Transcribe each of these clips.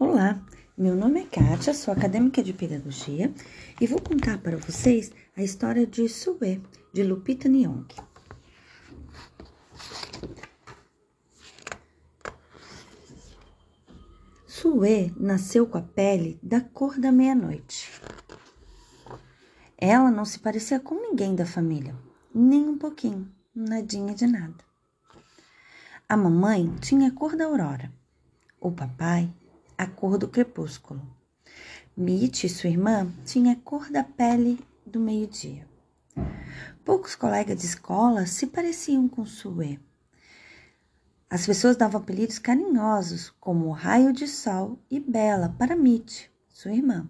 Olá, meu nome é Kátia, sou acadêmica de pedagogia e vou contar para vocês a história de Sue, de Lupita Nyong. Sue nasceu com a pele da cor da meia-noite. Ela não se parecia com ninguém da família, nem um pouquinho, nadinha de nada. A mamãe tinha a cor da aurora, o papai a cor do crepúsculo. Mitch, sua irmã, tinha a cor da pele do meio-dia. Poucos colegas de escola se pareciam com Sue. As pessoas davam apelidos carinhosos, como Raio de Sol e Bela, para Mitch, sua irmã.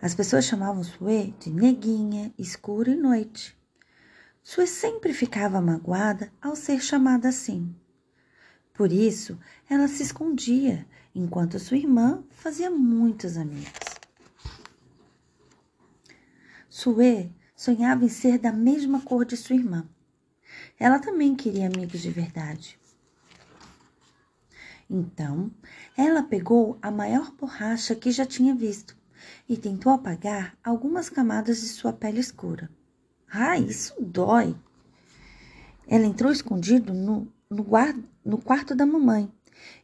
As pessoas chamavam Sue de Neguinha, Escuro e Noite. Sue sempre ficava magoada ao ser chamada assim. Por isso, ela se escondia, enquanto sua irmã fazia muitos amigos. Sue sonhava em ser da mesma cor de sua irmã. Ela também queria amigos de verdade. Então, ela pegou a maior borracha que já tinha visto e tentou apagar algumas camadas de sua pele escura. Ah, isso dói! Ela entrou escondido no, no, guarda, no quarto da mamãe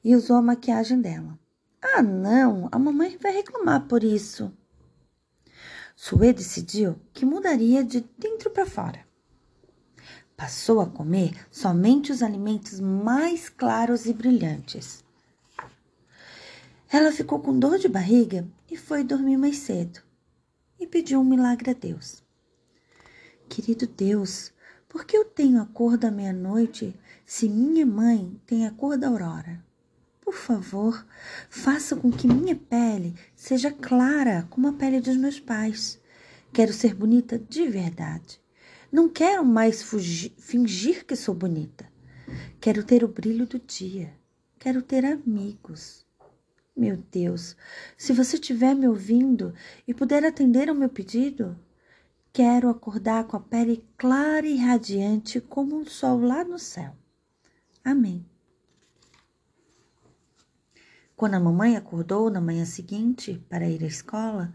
e usou a maquiagem dela. Ah, não, a mamãe vai reclamar por isso. Sue decidiu que mudaria de dentro para fora. Passou a comer somente os alimentos mais claros e brilhantes. Ela ficou com dor de barriga e foi dormir mais cedo e pediu um milagre a Deus. Querido Deus, por que eu tenho a cor da meia-noite se minha mãe tem a cor da aurora? Por favor, faça com que minha pele seja clara como a pele dos meus pais. Quero ser bonita de verdade. Não quero mais fugir, fingir que sou bonita. Quero ter o brilho do dia. Quero ter amigos. Meu Deus, se você estiver me ouvindo e puder atender ao meu pedido, Quero acordar com a pele clara e radiante como um sol lá no céu. Amém. Quando a mamãe acordou na manhã seguinte para ir à escola,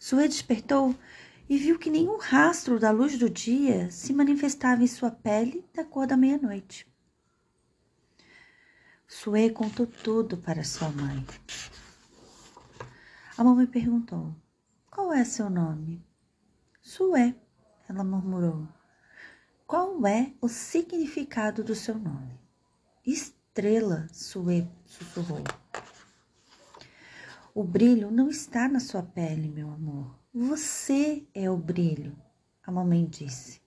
Sue despertou e viu que nenhum rastro da luz do dia se manifestava em sua pele da cor da meia-noite. Sue contou tudo para sua mãe. A mamãe perguntou: Qual é seu nome? Sué, ela murmurou. Qual é o significado do seu nome? Estrela, Sué sussurrou. O brilho não está na sua pele, meu amor. Você é o brilho, a mamãe disse.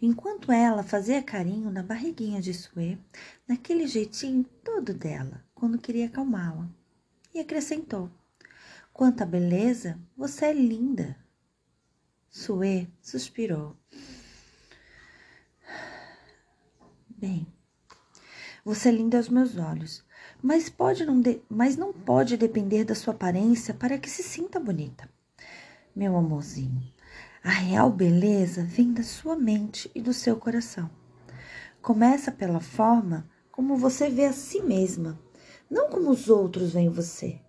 Enquanto ela fazia carinho na barriguinha de Sué, naquele jeitinho todo dela, quando queria acalmá-la. E acrescentou: Quanta beleza, você é linda. Sue suspirou. Bem, você é linda aos meus olhos, mas pode não de, mas não pode depender da sua aparência para que se sinta bonita. Meu amorzinho, a real beleza vem da sua mente e do seu coração. Começa pela forma como você vê a si mesma, não como os outros veem você.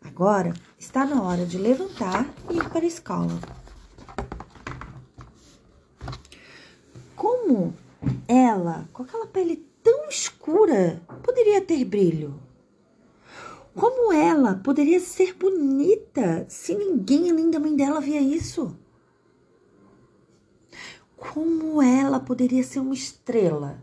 Agora está na hora de levantar e ir para a escola. Como ela, com aquela pele tão escura, poderia ter brilho? Como ela poderia ser bonita se ninguém além da mãe dela via isso? Como ela poderia ser uma estrela?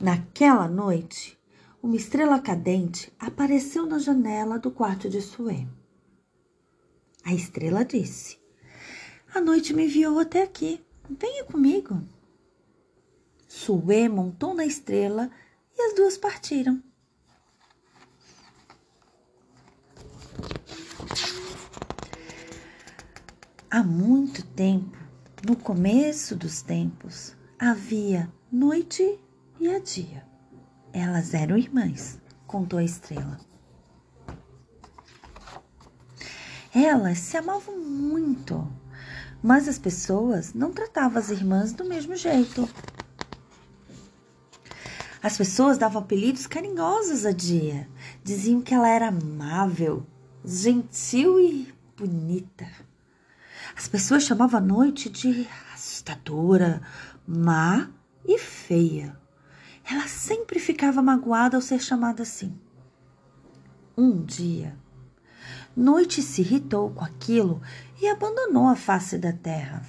Naquela noite, uma estrela cadente apareceu na janela do quarto de Sue. A estrela disse: a noite me enviou até aqui. Venha comigo. Sue montou na estrela e as duas partiram. Há muito tempo, no começo dos tempos, havia noite e dia. Elas eram irmãs, contou a estrela. Elas se amavam muito mas as pessoas não tratavam as irmãs do mesmo jeito. As pessoas davam apelidos carinhosos a Dia. Diziam que ela era amável, gentil e bonita. As pessoas chamavam a noite de assustadora, má e feia. Ela sempre ficava magoada ao ser chamada assim. Um dia, Noite se irritou com aquilo e abandonou a face da terra.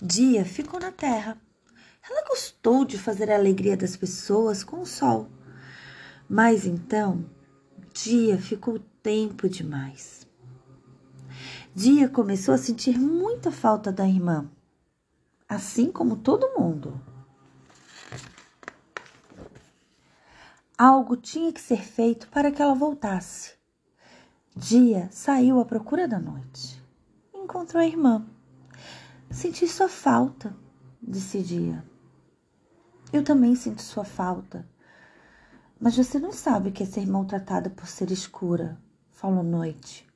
Dia ficou na terra. Ela gostou de fazer a alegria das pessoas com o sol. Mas então, Dia ficou tempo demais. Dia começou a sentir muita falta da irmã, assim como todo mundo. Algo tinha que ser feito para que ela voltasse. Dia saiu à procura da noite. Encontrou a irmã. Senti sua falta, disse Dia. Eu também sinto sua falta. Mas você não sabe o que é ser maltratada por ser escura, falou Noite.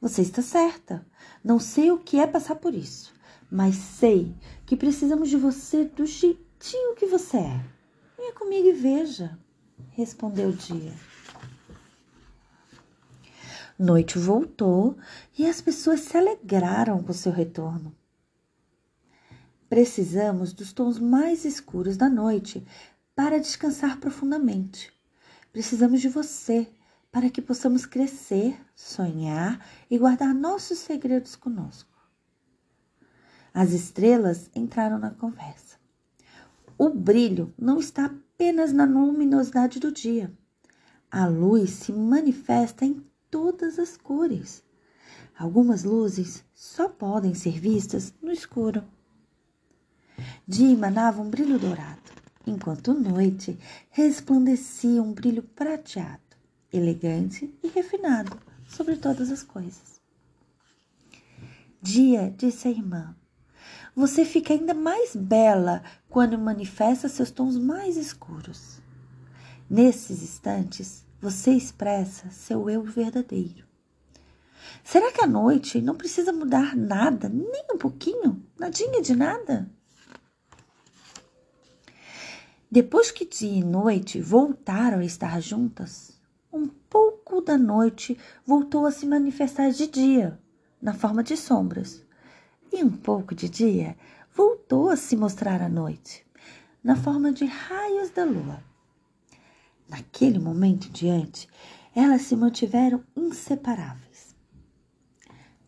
Você está certa. Não sei o que é passar por isso, mas sei que precisamos de você do jeitinho que você é. Venha comigo e veja, respondeu o dia. Noite voltou e as pessoas se alegraram com seu retorno. Precisamos dos tons mais escuros da noite para descansar profundamente. Precisamos de você para que possamos crescer, sonhar e guardar nossos segredos conosco. As estrelas entraram na conversa. O brilho não está apenas na luminosidade do dia. A luz se manifesta em todas as cores. Algumas luzes só podem ser vistas no escuro. Dia emanava um brilho dourado, enquanto noite resplandecia um brilho prateado, elegante e refinado sobre todas as coisas. Dia disse à irmã: você fica ainda mais bela quando manifesta seus tons mais escuros. Nesses instantes, você expressa seu eu verdadeiro. Será que a noite não precisa mudar nada, nem um pouquinho? Nadinha de nada? Depois que dia e noite voltaram a estar juntas, um pouco da noite voltou a se manifestar de dia, na forma de sombras e um pouco de dia voltou a se mostrar à noite, na forma de raios da lua. Naquele momento diante, elas se mantiveram inseparáveis.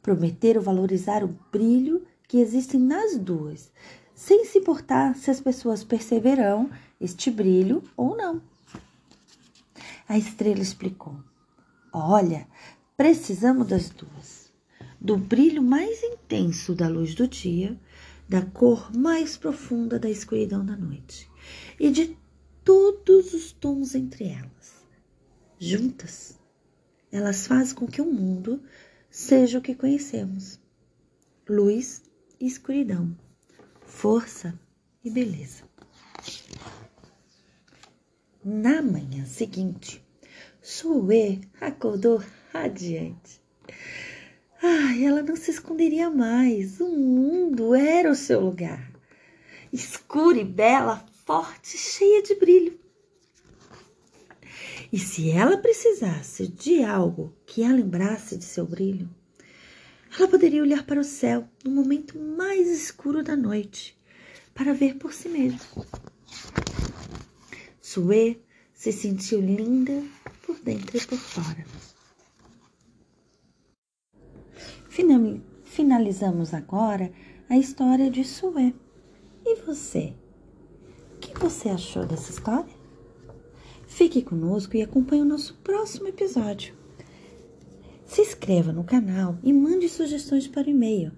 Prometeram valorizar o brilho que existe nas duas, sem se importar se as pessoas perceberão este brilho ou não. A estrela explicou: Olha, precisamos das duas do brilho mais intenso da luz do dia, da cor mais profunda da escuridão da noite e de todos os tons entre elas. Juntas, elas fazem com que o mundo seja o que conhecemos: luz e escuridão, força e beleza. Na manhã seguinte, Sue acordou radiante. Ela não se esconderia mais. O mundo era o seu lugar. Escura e bela, forte, cheia de brilho. E se ela precisasse de algo que a lembrasse de seu brilho, ela poderia olhar para o céu no momento mais escuro da noite para ver por si mesma. Sue se sentiu linda por dentro e por fora. Finalizamos agora a história de Sué. E você? O que você achou dessa história? Fique conosco e acompanhe o nosso próximo episódio. Se inscreva no canal e mande sugestões para o e-mail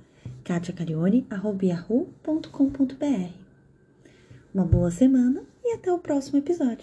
katiacarione.com.br. Uma boa semana e até o próximo episódio.